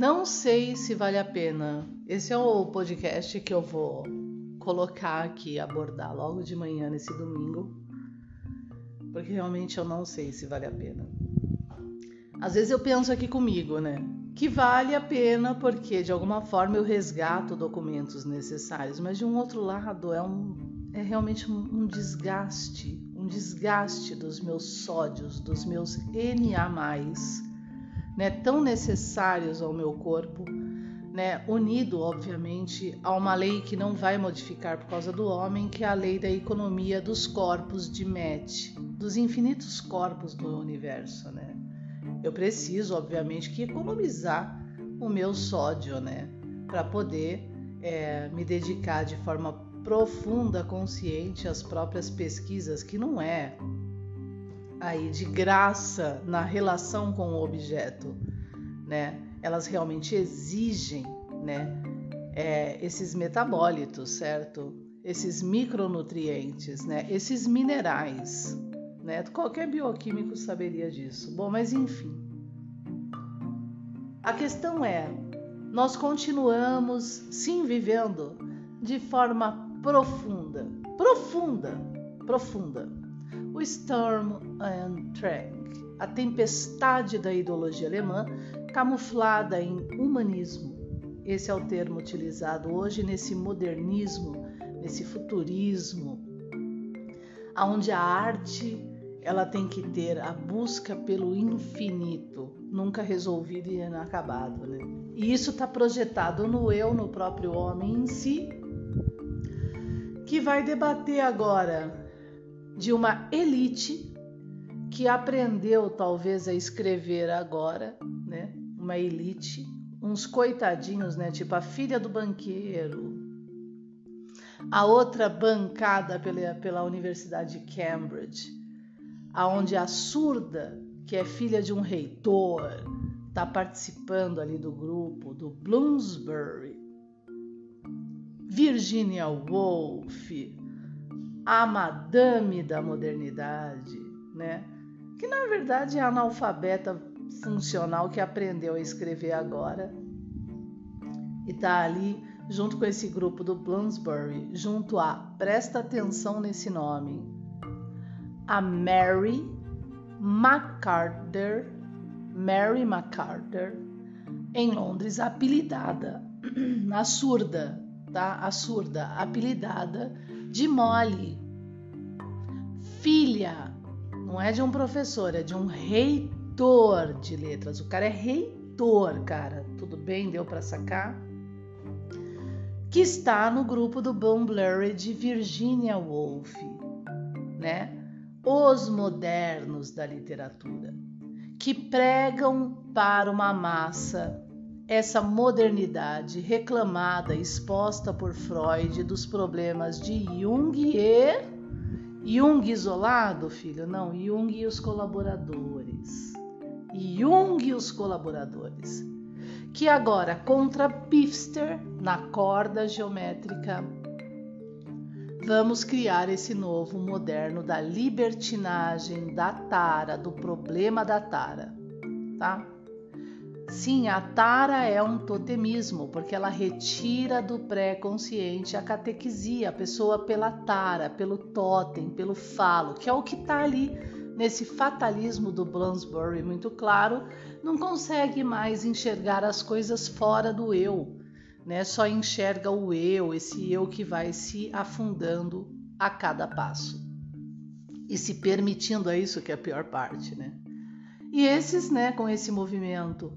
Não sei se vale a pena. Esse é o podcast que eu vou colocar aqui, abordar logo de manhã nesse domingo, porque realmente eu não sei se vale a pena. Às vezes eu penso aqui comigo, né? Que vale a pena porque de alguma forma eu resgato documentos necessários, mas de um outro lado é um é realmente um, um desgaste, um desgaste dos meus sódios, dos meus Na+, né, tão necessários ao meu corpo, né, unido, obviamente, a uma lei que não vai modificar por causa do homem, que é a lei da economia dos corpos de Met, dos infinitos corpos do universo, né? Eu preciso, obviamente, que economizar o meu sódio, né, para poder é, me dedicar de forma profunda, consciente às próprias pesquisas, que não é aí de graça na relação com o objeto, né? Elas realmente exigem, né? É, esses metabólitos, certo? Esses micronutrientes, né? Esses minerais, né? Qualquer bioquímico saberia disso. Bom, mas enfim. A questão é, nós continuamos sim vivendo de forma profunda, profunda, profunda. O Storm and Drang, a tempestade da ideologia alemã, camuflada em humanismo. Esse é o termo utilizado hoje nesse modernismo, nesse futurismo, onde a arte ela tem que ter a busca pelo infinito, nunca resolvido e inacabado, né? E isso está projetado no eu, no próprio homem em si, que vai debater agora de uma elite que aprendeu talvez a escrever agora, né? Uma elite, uns coitadinhos, né? Tipo a filha do banqueiro, a outra bancada pela, pela Universidade de Cambridge, aonde a surda, que é filha de um reitor, está participando ali do grupo do Bloomsbury. Virginia Woolf, a madame da modernidade, né? Que na verdade é analfabeta funcional que aprendeu a escrever agora e está ali junto com esse grupo do Bloomsbury, junto a, presta atenção nesse nome, a Mary MacArthur, Mary MacArthur, em Londres, apelidada, a surda, tá? A surda, apelidada de Molly, filha, não é de um professor, é de um reitor de letras. O cara é reitor, cara. Tudo bem? Deu para sacar? Que está no grupo do Bumblery de Virginia Woolf, né? Os modernos da literatura, que pregam para uma massa essa modernidade reclamada, exposta por Freud dos problemas de Jung e Jung isolado, filho? Não, Jung e os colaboradores. Jung e os colaboradores. Que agora, contra Pifster, na corda geométrica, vamos criar esse novo moderno da libertinagem, da tara, do problema da tara, tá? Sim, a tara é um totemismo, porque ela retira do pré-consciente a catequisia, a pessoa pela tara, pelo totem, pelo falo, que é o que está ali nesse fatalismo do Bloomsbury muito claro, não consegue mais enxergar as coisas fora do eu, né? Só enxerga o eu, esse eu que vai se afundando a cada passo e se permitindo a isso que é a pior parte, né? E esses, né, com esse movimento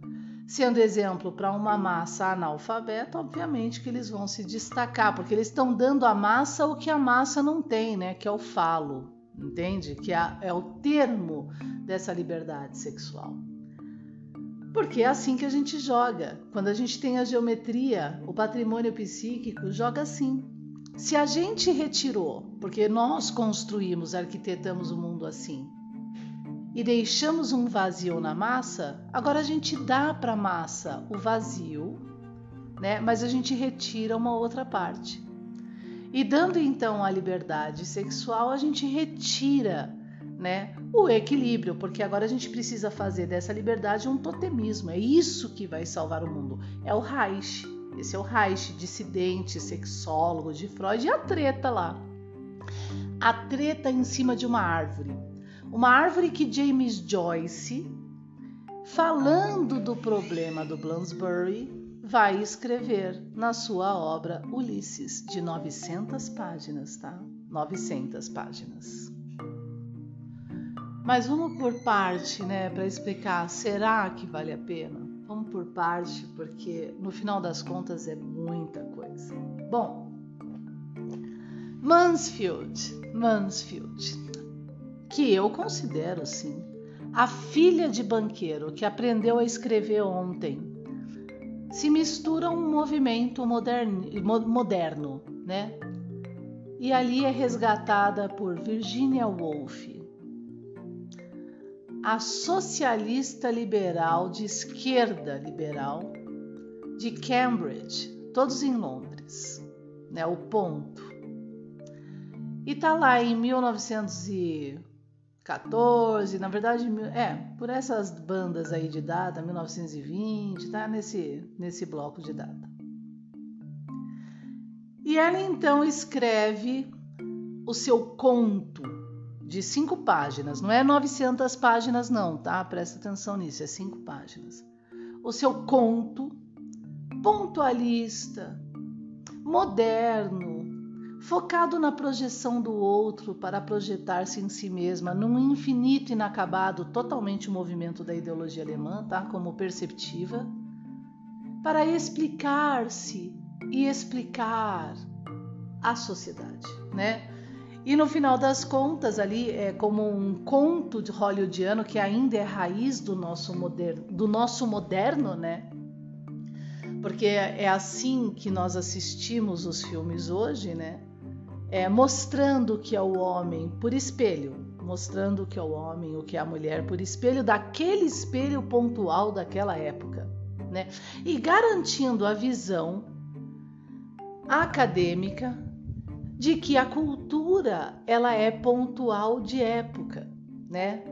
Sendo exemplo para uma massa analfabeta, obviamente que eles vão se destacar, porque eles estão dando à massa o que a massa não tem, né? Que é o falo, entende? Que é, é o termo dessa liberdade sexual. Porque é assim que a gente joga. Quando a gente tem a geometria, o patrimônio psíquico joga assim. Se a gente retirou, porque nós construímos, arquitetamos o mundo assim, e deixamos um vazio na massa, agora a gente dá para a massa o vazio, né? mas a gente retira uma outra parte. E dando então a liberdade sexual, a gente retira né, o equilíbrio, porque agora a gente precisa fazer dessa liberdade um totemismo. É isso que vai salvar o mundo. É o Reich. Esse é o Reich, dissidente, sexólogo de Freud e a treta lá. A treta em cima de uma árvore. Uma árvore que James Joyce, falando do problema do Bloomsbury, vai escrever na sua obra Ulisses, de 900 páginas, tá? 900 páginas. Mas vamos por parte, né, para explicar, será que vale a pena? Vamos por parte, porque no final das contas é muita coisa. Bom, Mansfield, Mansfield, que eu considero sim a filha de banqueiro que aprendeu a escrever ontem, se mistura um movimento moderno, moderno né? E ali é resgatada por Virginia Woolf, a socialista liberal de esquerda liberal de Cambridge, todos em Londres, né? O ponto. E tá lá em 1900 14, na verdade, é, por essas bandas aí de data, 1920, tá nesse, nesse bloco de data. E ela então escreve o seu conto de cinco páginas, não é 900 páginas, não, tá? Presta atenção nisso, é cinco páginas. O seu conto pontualista, moderno, focado na projeção do outro para projetar-se em si mesma, num infinito inacabado, totalmente o movimento da ideologia alemã, tá? Como perceptiva, para explicar-se e explicar a sociedade, né? E no final das contas, ali é como um conto de hollywoodiano que ainda é raiz do nosso moderno, do nosso moderno, né? Porque é assim que nós assistimos os filmes hoje, né? É, mostrando que é o homem por espelho, mostrando que é o homem, o que é a mulher por espelho daquele espelho pontual daquela época, né? E garantindo a visão acadêmica de que a cultura ela é pontual de época, né?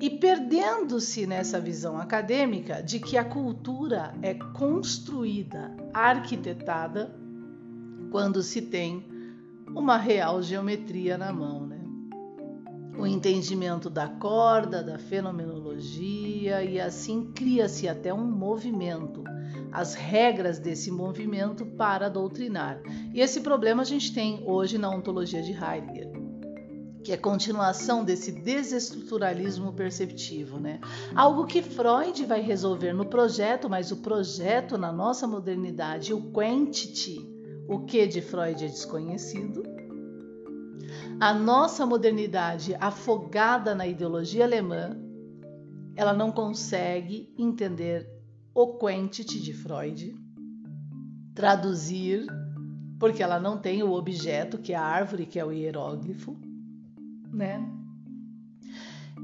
E perdendo-se nessa visão acadêmica de que a cultura é construída, arquitetada quando se tem uma real geometria na mão, né? O entendimento da corda, da fenomenologia e assim cria-se até um movimento, as regras desse movimento para doutrinar. E esse problema a gente tem hoje na ontologia de Heidegger, que é continuação desse desestruturalismo perceptivo, né? Algo que Freud vai resolver no projeto, mas o projeto na nossa modernidade, o quantity, o que de Freud é desconhecido. A nossa modernidade, afogada na ideologia alemã, ela não consegue entender o quantity de Freud, traduzir, porque ela não tem o objeto, que é a árvore, que é o hieróglifo, né?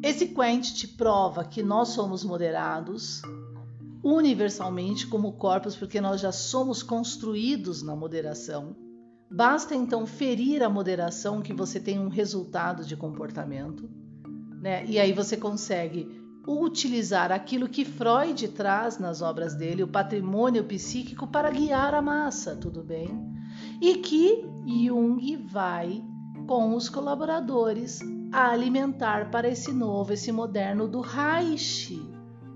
Esse quantity prova que nós somos moderados, universalmente como corpos, porque nós já somos construídos na moderação. Basta então ferir a moderação que você tem um resultado de comportamento, né? E aí você consegue utilizar aquilo que Freud traz nas obras dele, o patrimônio psíquico, para guiar a massa, tudo bem? E que Jung vai, com os colaboradores, alimentar para esse novo, esse moderno do Reich,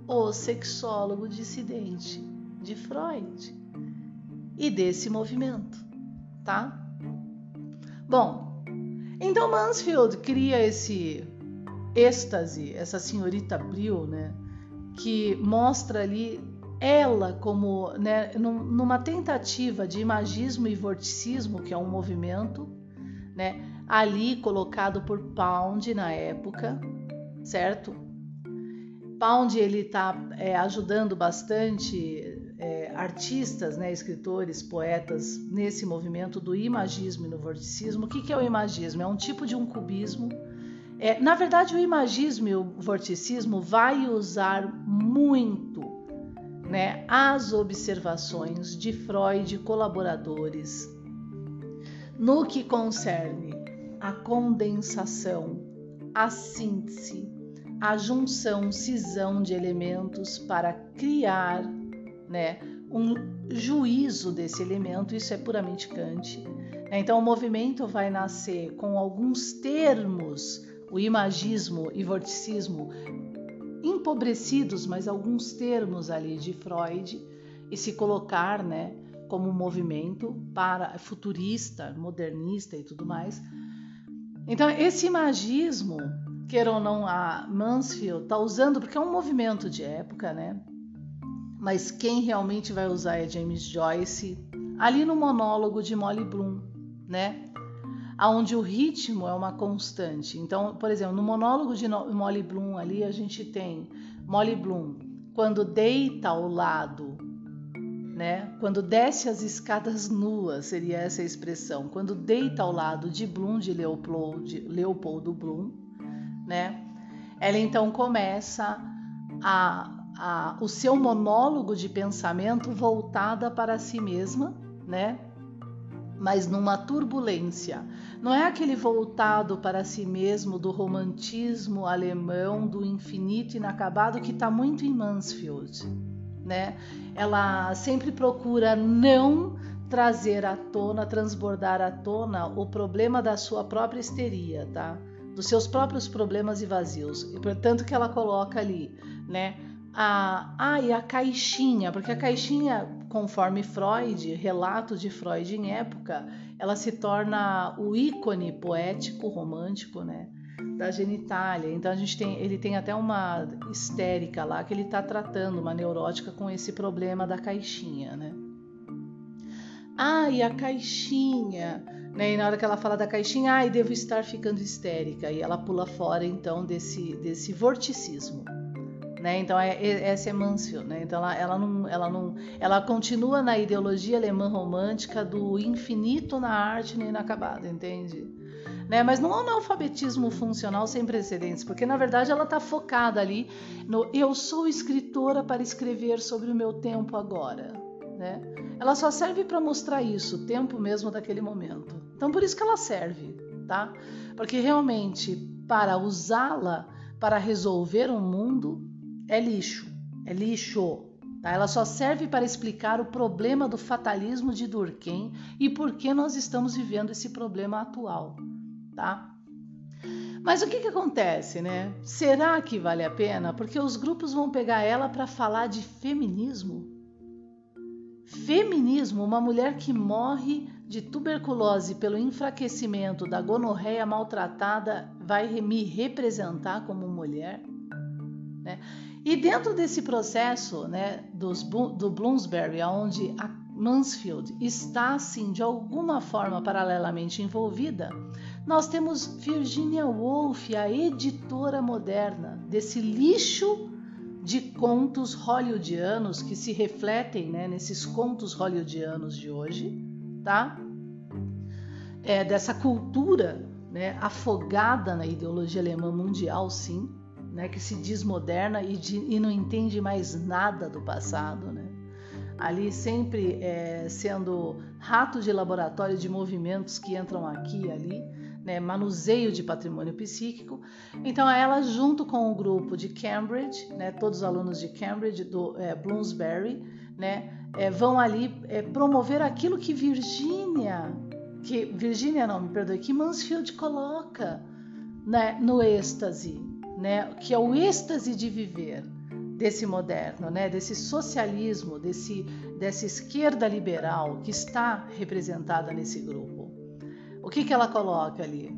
o sexólogo dissidente de Freud e desse movimento, tá? Bom, então Mansfield cria esse êxtase, essa senhorita Brill, né, que mostra ali ela como, né, numa tentativa de imagismo e vorticismo, que é um movimento, né, ali colocado por Pound na época, certo? Pound ele está é, ajudando bastante é, artistas, né, escritores, poetas nesse movimento do imagismo e no vorticismo. O que, que é o imagismo? É um tipo de um cubismo. É, na verdade, o imagismo e o vorticismo vai usar muito né, as observações de Freud e colaboradores no que concerne a condensação, a síntese, a junção, cisão de elementos para criar, né, um juízo desse elemento. Isso é puramente Kant. Então, o movimento vai nascer com alguns termos, o imagismo e vorticismo empobrecidos, mas alguns termos ali de Freud e se colocar, né, como um movimento para futurista, modernista e tudo mais. Então, esse imagismo, queira ou não, a Mansfield está usando, porque é um movimento de época, né? Mas quem realmente vai usar é James Joyce, ali no monólogo de Molly Bloom, né? Onde o ritmo é uma constante. Então, por exemplo, no monólogo de Molly Bloom ali, a gente tem Molly Bloom, quando deita ao lado né? Quando desce as escadas nuas, seria essa a expressão. Quando deita ao lado de Bloom, de Leopold, Leopoldo Bloom, né? Ela então começa a, a, o seu monólogo de pensamento voltada para si mesma, né? Mas numa turbulência. Não é aquele voltado para si mesmo do romantismo alemão, do infinito inacabado que está muito em Mansfield né? Ela sempre procura não trazer à tona, transbordar à tona o problema da sua própria histeria, tá? Dos seus próprios problemas e vazios. E portanto que ela coloca ali, né? A, ah, e a caixinha, porque a caixinha, conforme Freud, relato de Freud em época, ela se torna o ícone poético romântico, né? da genitália. Então a gente tem, ele tem até uma histérica lá que ele está tratando, uma neurótica com esse problema da caixinha, né? Ah, e a caixinha, né? E na hora que ela fala da caixinha, ai, devo estar ficando histérica, e ela pula fora então desse desse vorticismo. Né? Então é, é, essa é Mansfield, né? Então ela, ela, não, ela não, ela continua na ideologia alemã romântica do infinito na arte nem inacabado, entende? né? Mas não é um analfabetismo funcional sem precedentes, porque na verdade ela está focada ali no eu sou escritora para escrever sobre o meu tempo agora, né? Ela só serve para mostrar isso, o tempo mesmo daquele momento. Então por isso que ela serve, tá? Porque realmente para usá-la para resolver o um mundo é lixo, é lixo. Tá? Ela só serve para explicar o problema do fatalismo de Durkheim e por que nós estamos vivendo esse problema atual tá? Mas o que, que acontece, né? Será que vale a pena? Porque os grupos vão pegar ela para falar de feminismo. Feminismo, uma mulher que morre de tuberculose pelo enfraquecimento da gonorreia maltratada, vai me representar como mulher? Né? E dentro desse processo né, dos, do Bloomsbury, onde a Mansfield está, assim, de alguma forma paralelamente envolvida, nós temos Virginia Woolf, a editora moderna desse lixo de contos hollywoodianos que se refletem né, nesses contos hollywoodianos de hoje, tá? É, dessa cultura né, afogada na ideologia alemã mundial, sim, né, que se diz moderna e, de, e não entende mais nada do passado, né? ali sempre é, sendo rato de laboratório de movimentos que entram aqui e ali, né, manuseio de patrimônio psíquico. Então, ela, junto com o grupo de Cambridge, né, todos os alunos de Cambridge, do é, Bloomsbury, né, é, vão ali é, promover aquilo que Virginia, que Virginia não, me perdoe, que Mansfield coloca né, no êxtase, né, que é o êxtase de viver desse moderno, né, desse socialismo, desse, dessa esquerda liberal que está representada nesse grupo. O que, que ela coloca ali?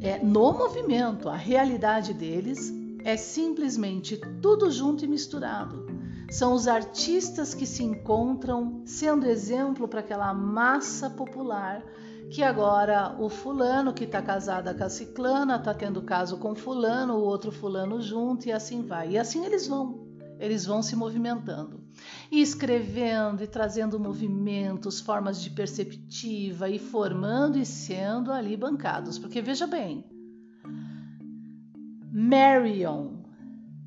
É, no movimento, a realidade deles é simplesmente tudo junto e misturado. São os artistas que se encontram sendo exemplo para aquela massa popular que agora o fulano que está casada com a ciclana está tendo caso com fulano, o outro fulano junto e assim vai. E assim eles vão, eles vão se movimentando e escrevendo e trazendo movimentos, formas de perceptiva e formando e sendo ali bancados. Porque veja bem, Marion,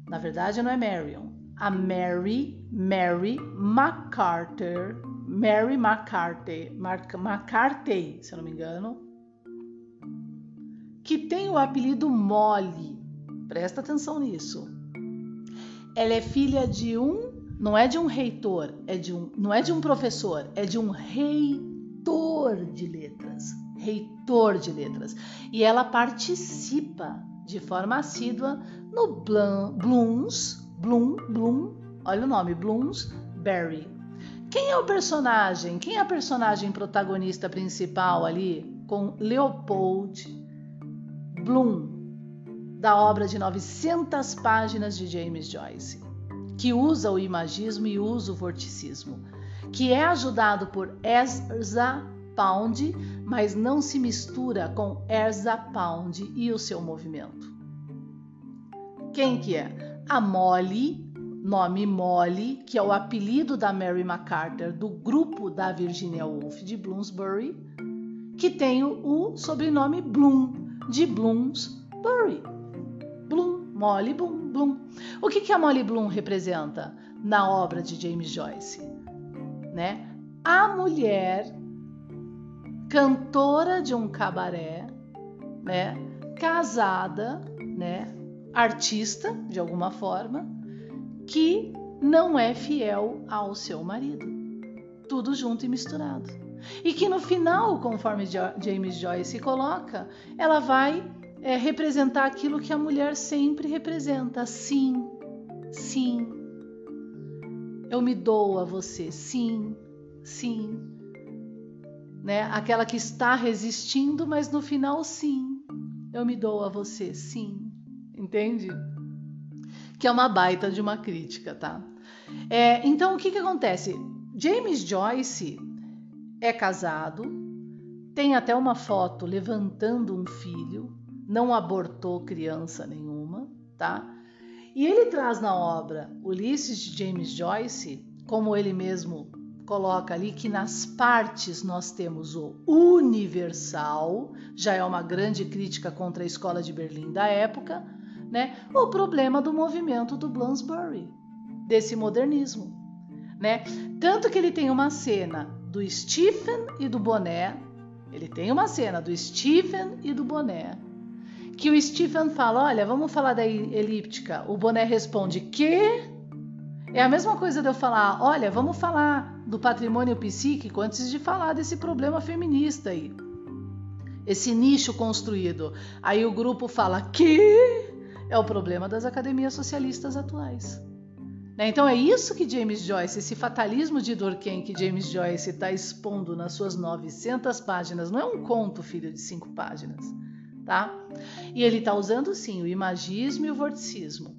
na verdade não é Marion, a Mary, Mary MacArthur, Mary McCarthy, Mar McCarthy, se eu não me engano, que tem o apelido Molly. Presta atenção nisso. Ela é filha de um, não é de um reitor, é de um, não é de um professor, é de um reitor de letras, reitor de letras. E ela participa de forma assídua no Blooms, Bloom, Bloom, olha o nome, Bloomsbury. Quem é o personagem? Quem é a personagem protagonista principal ali com Leopold Bloom, da obra de 900 páginas de James Joyce, que usa o imagismo e usa o vorticismo, que é ajudado por Ezra Pound, mas não se mistura com Ezra Pound e o seu movimento. Quem que é? A Molly, nome Molly, que é o apelido da Mary MacArthur do grupo da Virginia Woolf de Bloomsbury, que tem o sobrenome Bloom, de Bloomsbury. Molly Bloom. O que, que a Molly Bloom representa na obra de James Joyce? Né? A mulher cantora de um cabaré, né? Casada, né? Artista, de alguma forma, que não é fiel ao seu marido. Tudo junto e misturado. E que no final, conforme James Joyce coloca, ela vai é, representar aquilo que a mulher sempre representa. Sim, sim. Eu me dou a você. Sim, sim. Né? Aquela que está resistindo, mas no final, sim. Eu me dou a você. Sim. Entende? Que é uma baita de uma crítica, tá? É, então, o que, que acontece? James Joyce é casado, tem até uma foto levantando um filho, não abortou criança nenhuma, tá? E ele traz na obra Ulisses de James Joyce, como ele mesmo coloca ali, que nas partes nós temos o universal, já é uma grande crítica contra a escola de Berlim da época, né? O problema do movimento do Bloomsbury, desse modernismo, né? Tanto que ele tem uma cena do Stephen e do boné. Ele tem uma cena do Stephen e do boné. Que o Stephen fala: Olha, vamos falar da elíptica. O boné responde: Que? É a mesma coisa de eu falar: Olha, vamos falar do patrimônio psíquico antes de falar desse problema feminista aí. Esse nicho construído. Aí o grupo fala: Que? É o problema das academias socialistas atuais. Né? Então é isso que James Joyce, esse fatalismo de Durkheim que James Joyce está expondo nas suas 900 páginas, não é um conto, filho, de cinco páginas, tá? E ele está usando sim o imagismo e o vorticismo,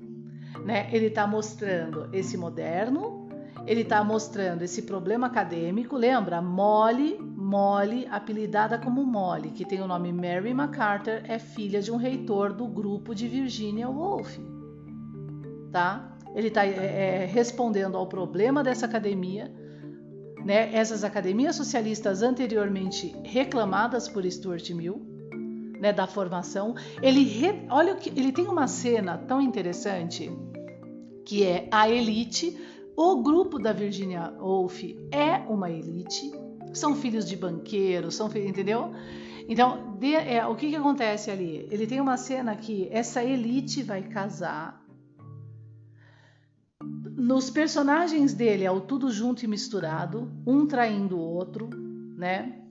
né? Ele está mostrando esse moderno, ele está mostrando esse problema acadêmico, lembra? Molly, Molly, apelidada como Molly, que tem o nome Mary MacArthur, é filha de um reitor do grupo de Virginia Woolf, tá? ele está é, é, respondendo ao problema dessa academia, né? essas academias socialistas anteriormente reclamadas por Stuart Mill, né, da formação. Ele re, olha que ele tem uma cena tão interessante que é a elite. O grupo da Virginia Woolf é uma elite, são filhos de banqueiros, são filhos, entendeu? Então, de, é, o que, que acontece ali? Ele tem uma cena que essa elite vai casar nos personagens dele é o tudo junto e misturado, um traindo o outro, né?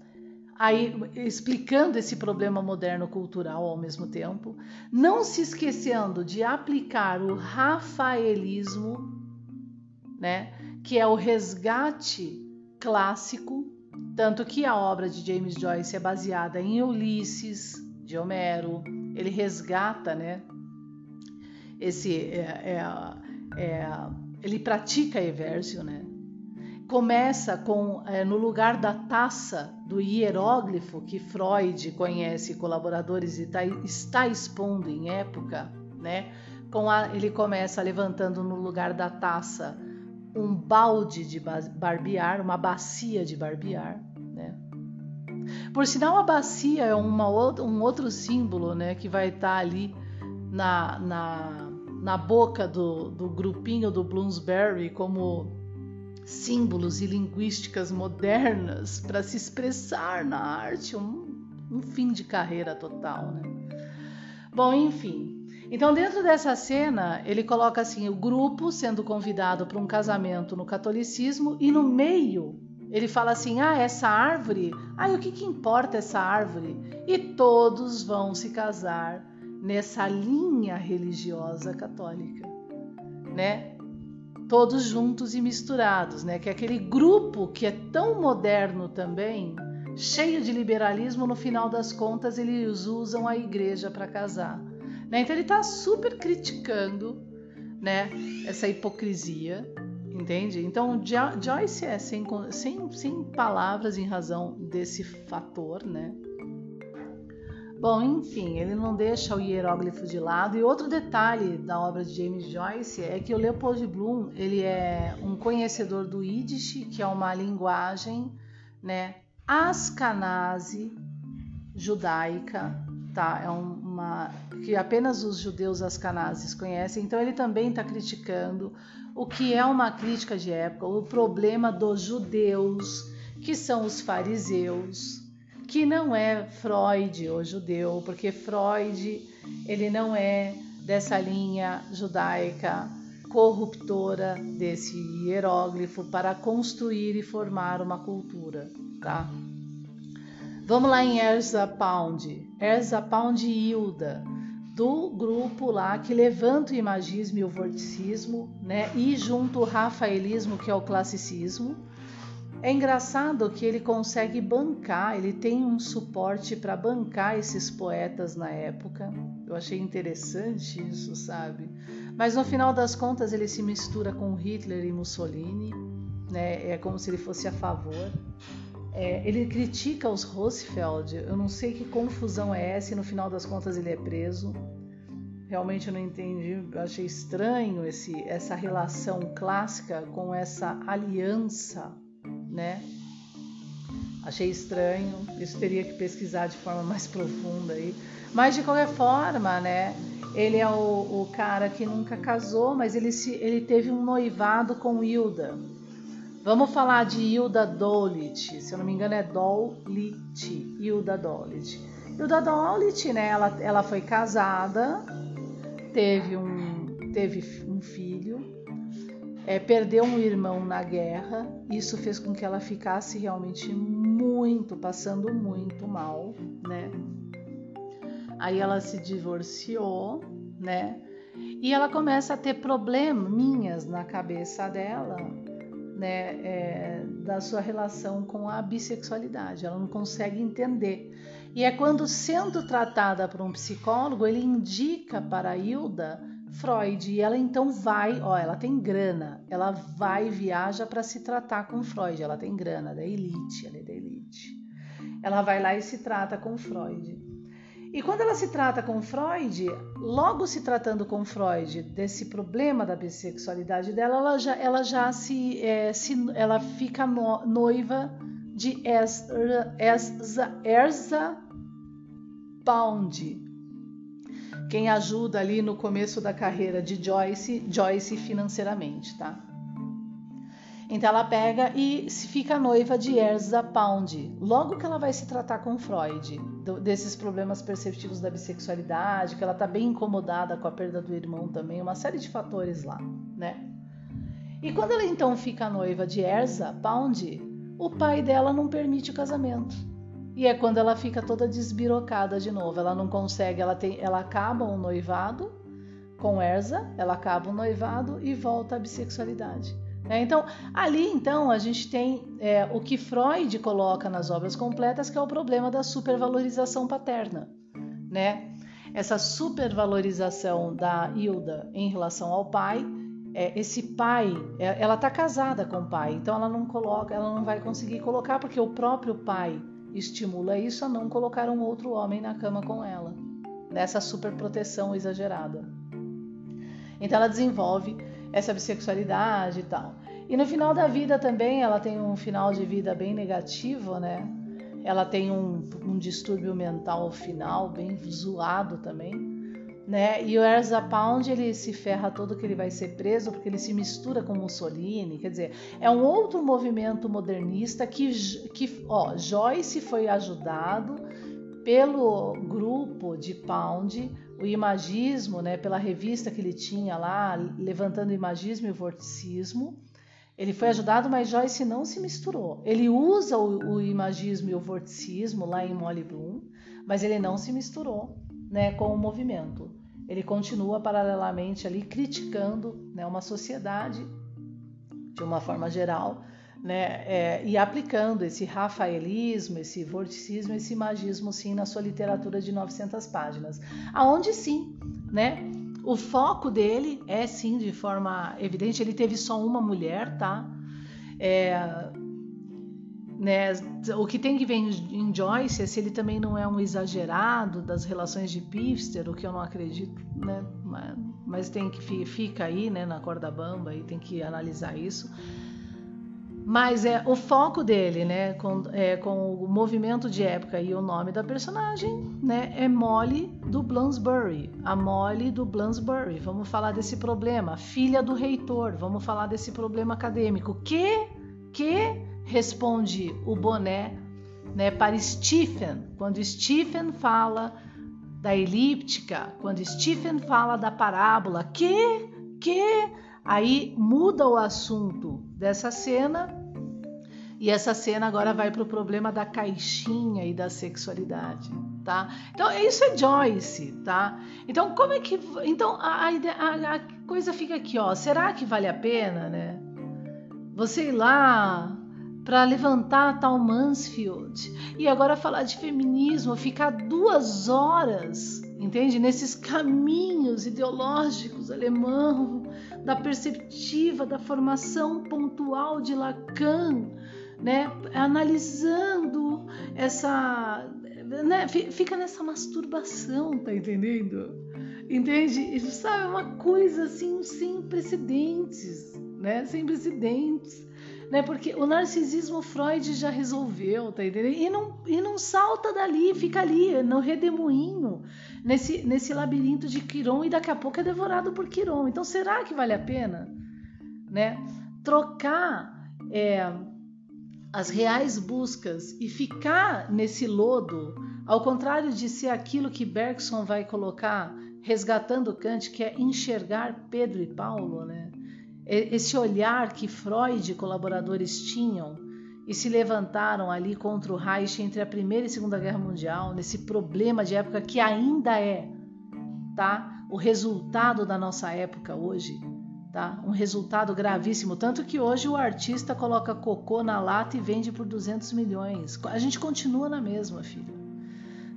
Aí explicando esse problema moderno cultural ao mesmo tempo, não se esquecendo de aplicar o rafaelismo, né? Que é o resgate clássico, tanto que a obra de James Joyce é baseada em Ulisses de Homero. Ele resgata, né? Esse é, é, é ele pratica Eversio, né? Começa com é, no lugar da taça do hieróglifo que Freud conhece, colaboradores e tá, está expondo em época, né? Com a, ele começa levantando no lugar da taça um balde de barbear, uma bacia de barbear, né? Por sinal, a bacia é uma, um outro símbolo, né, que vai estar tá ali na, na na boca do, do grupinho do Bloomsbury como símbolos e linguísticas modernas para se expressar na arte, um, um, fim de carreira total, né? Bom, enfim. Então, dentro dessa cena, ele coloca assim o grupo sendo convidado para um casamento no catolicismo e no meio ele fala assim: "Ah, essa árvore, ah, o que que importa essa árvore?" E todos vão se casar nessa linha religiosa católica, né? Todos juntos e misturados, né? Que é aquele grupo que é tão moderno também, cheio de liberalismo, no final das contas eles usam a igreja para casar. Né? Então ele está super criticando né, essa hipocrisia, entende? Então Joyce é sem, sem, sem palavras em razão desse fator, né? Bom, enfim, ele não deixa o hieróglifo de lado. E outro detalhe da obra de James Joyce é que o Leopold Bloom ele é um conhecedor do Yiddish, que é uma linguagem, né, ascanazi judaica, tá? É uma que apenas os judeus ascanazes conhecem. Então ele também está criticando o que é uma crítica de época, o problema dos judeus, que são os fariseus, que não é Freud o judeu, porque Freud ele não é dessa linha judaica corruptora desse hieróglifo para construir e formar uma cultura, tá? Vamos lá em Erza Pound. Erza Pound e Hilda, do grupo lá que levanta o imagismo e o vorticismo, né? E junto o rafaelismo, que é o classicismo. É engraçado que ele consegue bancar, ele tem um suporte para bancar esses poetas na época. Eu achei interessante isso, sabe? Mas no final das contas ele se mistura com Hitler e Mussolini, né? É como se ele fosse a favor. É, ele critica os Roosevelt. Eu não sei que confusão é essa e no final das contas ele é preso. Realmente eu não entendi, eu achei estranho esse, essa relação clássica com essa aliança, né? Achei estranho, isso teria que pesquisar de forma mais profunda aí. Mas de qualquer forma, né? Ele é o, o cara que nunca casou, mas ele, se, ele teve um noivado com Hilda. Vamos falar de Hilda Dolit, se eu não me engano é Dolit, Hilda Dolit. Hilda Dolit, né, ela, ela foi casada, teve um, teve um filho, é, perdeu um irmão na guerra, isso fez com que ela ficasse realmente muito, passando muito mal, né? Aí ela se divorciou, né? E ela começa a ter probleminhas na cabeça dela, né, é, da sua relação com a bissexualidade. Ela não consegue entender. E é quando, sendo tratada por um psicólogo, ele indica para a Hilda Freud. E ela então vai, ó, ela tem grana, ela vai viaja para se tratar com Freud. Ela tem grana, da elite, ela é da elite. Ela vai lá e se trata com Freud. E quando ela se trata com Freud, logo se tratando com Freud desse problema da bissexualidade dela, ela já, ela já se, é, se ela fica no, noiva de Erza, Erza Pound, quem ajuda ali no começo da carreira de Joyce, Joyce financeiramente, tá? Então ela pega e fica noiva de Erza Pound. Logo que ela vai se tratar com Freud, do, desses problemas perceptivos da bissexualidade, que ela tá bem incomodada com a perda do irmão também, uma série de fatores lá, né? E quando ela então fica noiva de Erza Pound, o pai dela não permite o casamento. E é quando ela fica toda desbirocada de novo. Ela não consegue, ela, tem, ela acaba o noivado com Erza, ela acaba o noivado e volta à bissexualidade. É, então, ali então a gente tem é, o que Freud coloca nas obras completas, que é o problema da supervalorização paterna, né? Essa supervalorização da Hilda em relação ao pai, é, esse pai, é, ela está casada com o pai, então ela não coloca, ela não vai conseguir colocar porque o próprio pai estimula isso a não colocar um outro homem na cama com ela, nessa superproteção exagerada. Então ela desenvolve essa bissexualidade e tal. E no final da vida também ela tem um final de vida bem negativo, né? Ela tem um, um distúrbio mental final bem zoado também, né? E o Erza Pound ele se ferra todo que ele vai ser preso porque ele se mistura com Mussolini, quer dizer, é um outro movimento modernista que, que ó, Joyce foi ajudado pelo grupo de Pound, o imagismo, né, pela revista que ele tinha lá, levantando imagismo e vorticismo. Ele foi ajudado, mas Joyce não se misturou. Ele usa o, o imagismo e o vorticismo lá em Molly Bloom, mas ele não se misturou né, com o movimento. Ele continua paralelamente ali criticando né, uma sociedade de uma forma geral, né, é, e aplicando esse rafaelismo, esse vorticismo, esse magismo, sim, na sua literatura de 900 páginas. Aonde sim, né, o foco dele é sim, de forma evidente, ele teve só uma mulher, tá? É, né, o que tem que ver em Joyce é se ele também não é um exagerado das relações de Pifster, o que eu não acredito, né? Mas, mas tem que fica aí, né, na corda bamba e tem que analisar isso. Mas é o foco dele, né, com, é, com o movimento de época e o nome da personagem, né, é Molly do Bloomsbury, a Molly do Bloomsbury. Vamos falar desse problema, filha do reitor. Vamos falar desse problema acadêmico. Que que responde o boné, né, para Stephen, quando Stephen fala da elíptica, quando Stephen fala da parábola, que que Aí muda o assunto dessa cena e essa cena agora vai para o problema da caixinha e da sexualidade, tá? Então isso é Joyce, tá? Então como é que, então a, a, a coisa fica aqui, ó. Será que vale a pena, né? Você ir lá para levantar tal Mansfield e agora falar de feminismo, ficar duas horas, entende? Nesses caminhos ideológicos alemão, da perspectiva da formação pontual de Lacan, né? Analisando essa, né? Fica nessa masturbação, tá entendendo? Entende? Sabe, é uma coisa assim sem precedentes, né? Sem precedentes né? Porque o narcisismo Freud já resolveu, tá entendendo? E não, e não salta dali, fica ali, no redemoinho, nesse, nesse labirinto de Quiron e daqui a pouco é devorado por Quiron. Então será que vale a pena, né? Trocar é, as reais buscas e ficar nesse lodo, ao contrário de ser aquilo que Bergson vai colocar resgatando Kant, que é enxergar Pedro e Paulo, né? Esse olhar que Freud e colaboradores tinham e se levantaram ali contra o Reich entre a Primeira e Segunda Guerra Mundial, nesse problema de época que ainda é, tá? O resultado da nossa época hoje, tá? Um resultado gravíssimo, tanto que hoje o artista coloca cocô na lata e vende por 200 milhões. A gente continua na mesma, filho.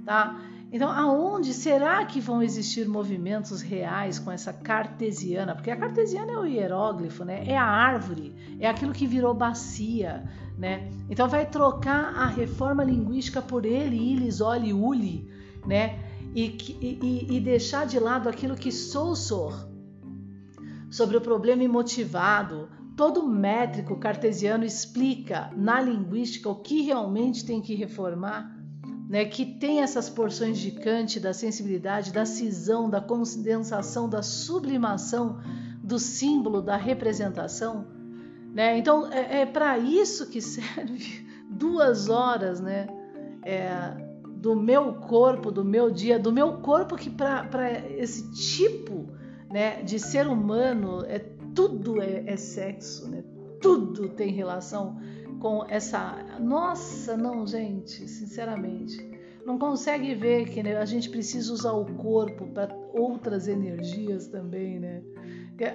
Tá? Então, aonde será que vão existir movimentos reais com essa cartesiana? Porque a cartesiana é o hieróglifo, né? É a árvore, é aquilo que virou bacia, né? Então, vai trocar a reforma linguística por ele, ilis, oli, uli, né? E, e, e deixar de lado aquilo que Saussure, sobre o problema imotivado, todo métrico cartesiano explica na linguística o que realmente tem que reformar né, que tem essas porções de Kant da sensibilidade, da cisão, da condensação, da sublimação do símbolo, da representação. Né? Então, é, é para isso que serve duas horas né, é, do meu corpo, do meu dia, do meu corpo que para esse tipo né, de ser humano, é, tudo é, é sexo, né? tudo tem relação com essa. Nossa, não, gente, sinceramente. Não consegue ver que né, a gente precisa usar o corpo para outras energias também, né?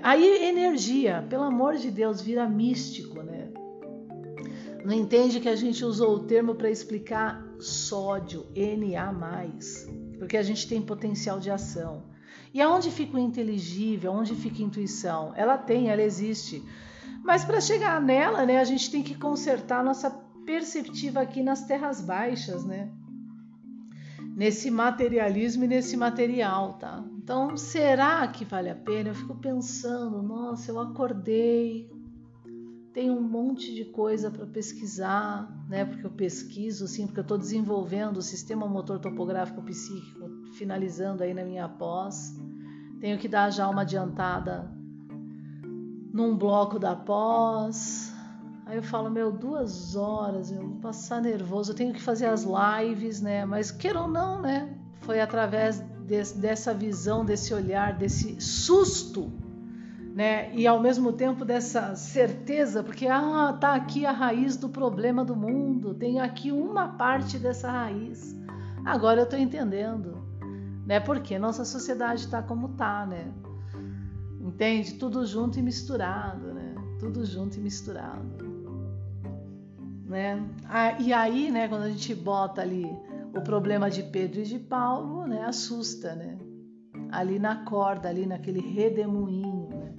Aí, energia, pelo amor de Deus, vira místico, né? Não entende que a gente usou o termo para explicar sódio, Na, porque a gente tem potencial de ação. E aonde fica o inteligível? Aonde fica a intuição? Ela tem, ela existe. Mas para chegar nela, né, a gente tem que consertar nossa perceptiva aqui nas terras baixas, né? Nesse materialismo e nesse material, tá? Então, será que vale a pena? Eu fico pensando, nossa, eu acordei, tenho um monte de coisa para pesquisar, né? Porque eu pesquiso, sim, porque eu estou desenvolvendo o sistema motor topográfico psíquico, finalizando aí na minha pós. Tenho que dar já uma adiantada num bloco da pós, Aí eu falo, meu, duas horas, eu vou passar nervoso, eu tenho que fazer as lives, né? Mas queira ou não, né? Foi através dessa visão, desse olhar, desse susto, né? E ao mesmo tempo dessa certeza, porque ah, tá aqui a raiz do problema do mundo, tem aqui uma parte dessa raiz. Agora eu tô entendendo, né? Porque nossa sociedade tá como tá, né? Entende? Tudo junto e misturado, né? Tudo junto e misturado. Né? E aí, né, quando a gente bota ali o problema de Pedro e de Paulo, né, assusta, né? Ali na corda, ali naquele redemoinho, né?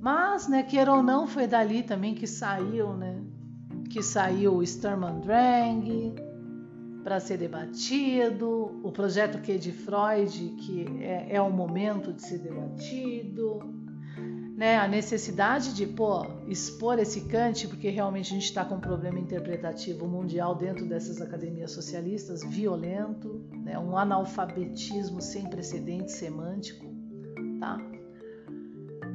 Mas, né, queira ou não, foi dali também que saiu, né? Que saiu o Sturman Drang para ser debatido, o projeto Q de Freud, que é, é o momento de ser debatido, né, a necessidade de pô, expor esse Kant, porque realmente a gente está com um problema interpretativo mundial dentro dessas academias socialistas, violento, né, um analfabetismo sem precedente semântico, tá?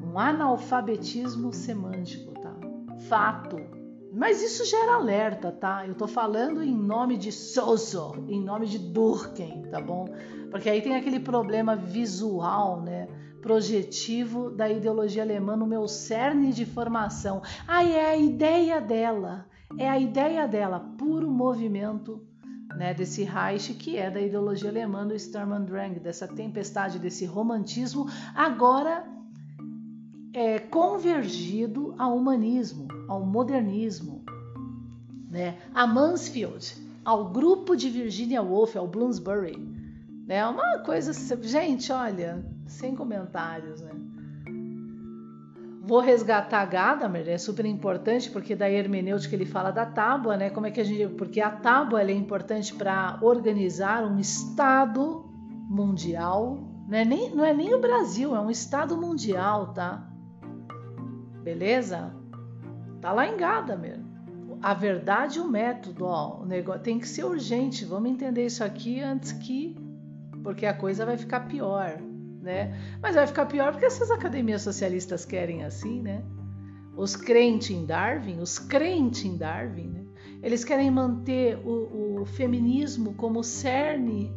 Um analfabetismo semântico, tá? Fato. Mas isso gera alerta, tá? Eu tô falando em nome de Soso, em nome de Durkheim, tá bom? Porque aí tem aquele problema visual, né? projetivo da ideologia alemã no meu cerne de formação. Ah, é a ideia dela, é a ideia dela, puro movimento né, desse Reich, que é da ideologia alemã do Sturm und Drang, dessa tempestade, desse romantismo, agora é, convergido ao humanismo, ao modernismo, né, a Mansfield, ao grupo de Virginia Woolf, ao Bloomsbury. É uma coisa, gente, olha, sem comentários, né? Vou resgatar Gadamer, é super importante porque da hermenêutica ele fala da tábua, né? Como é que a gente, porque a tábua é importante para organizar um estado mundial, não é nem não é nem o Brasil, é um estado mundial, tá? Beleza? Tá lá em Gadamer. A verdade e o método, ó, o negócio tem que ser urgente. Vamos entender isso aqui antes que porque a coisa vai ficar pior né? Mas vai ficar pior porque essas academias socialistas querem assim, né? Os crentes em Darwin, os crentes em Darwin, né? eles querem manter o, o feminismo como cerne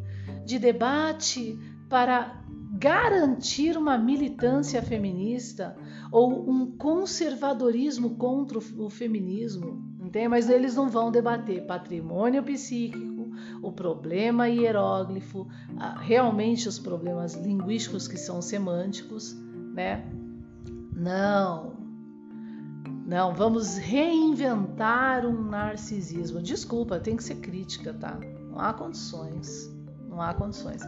de debate para garantir uma militância feminista ou um conservadorismo contra o feminismo, entende? Mas eles não vão debater patrimônio psíquico, o problema hieróglifo, realmente os problemas linguísticos que são semânticos, né? Não. Não, vamos reinventar um narcisismo. Desculpa, tem que ser crítica, tá? Não há condições. Não há condições.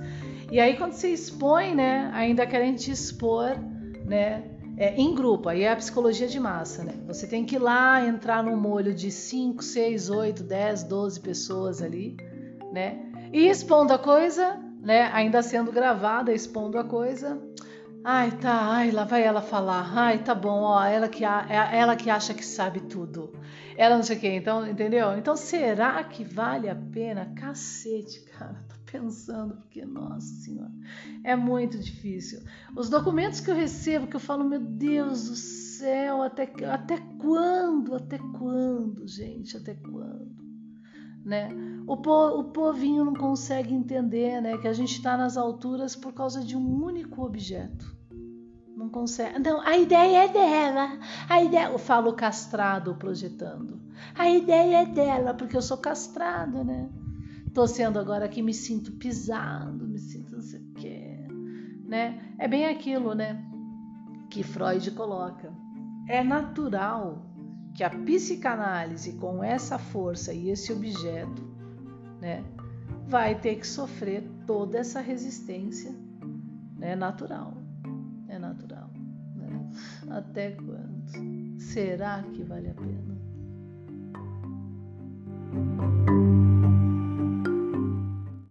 E aí quando você expõe, né, ainda querem te expor, né, é, em grupo, aí é a psicologia de massa, né? Você tem que ir lá entrar num molho de 5, 6, 8, 10, 12 pessoas ali, né? E expondo a coisa, né? Ainda sendo gravada, expondo a coisa. Ai, tá, ai, lá vai ela falar. Ai, tá bom, ó, ela que, é ela que acha que sabe tudo. Ela não sei o quê, então, entendeu? Então, será que vale a pena? Cacete, cara, tô pensando, porque, nossa senhora, é muito difícil. Os documentos que eu recebo, que eu falo, meu Deus do céu, até, até quando? Até quando, gente? Até quando? né? O, po, o povinho não consegue entender, né, que a gente está nas alturas por causa de um único objeto. Não consegue. Não, a ideia é dela. A ideia, eu falo castrado projetando. A ideia é dela porque eu sou castrado, né? Tô sendo agora aqui me sinto pisado, me sinto não sei o quê, né? É bem aquilo, né? Que Freud coloca. É natural que a psicanálise com essa força e esse objeto, né, vai ter que sofrer toda essa resistência, né, natural, é natural, né? Até quando? Será que vale a pena?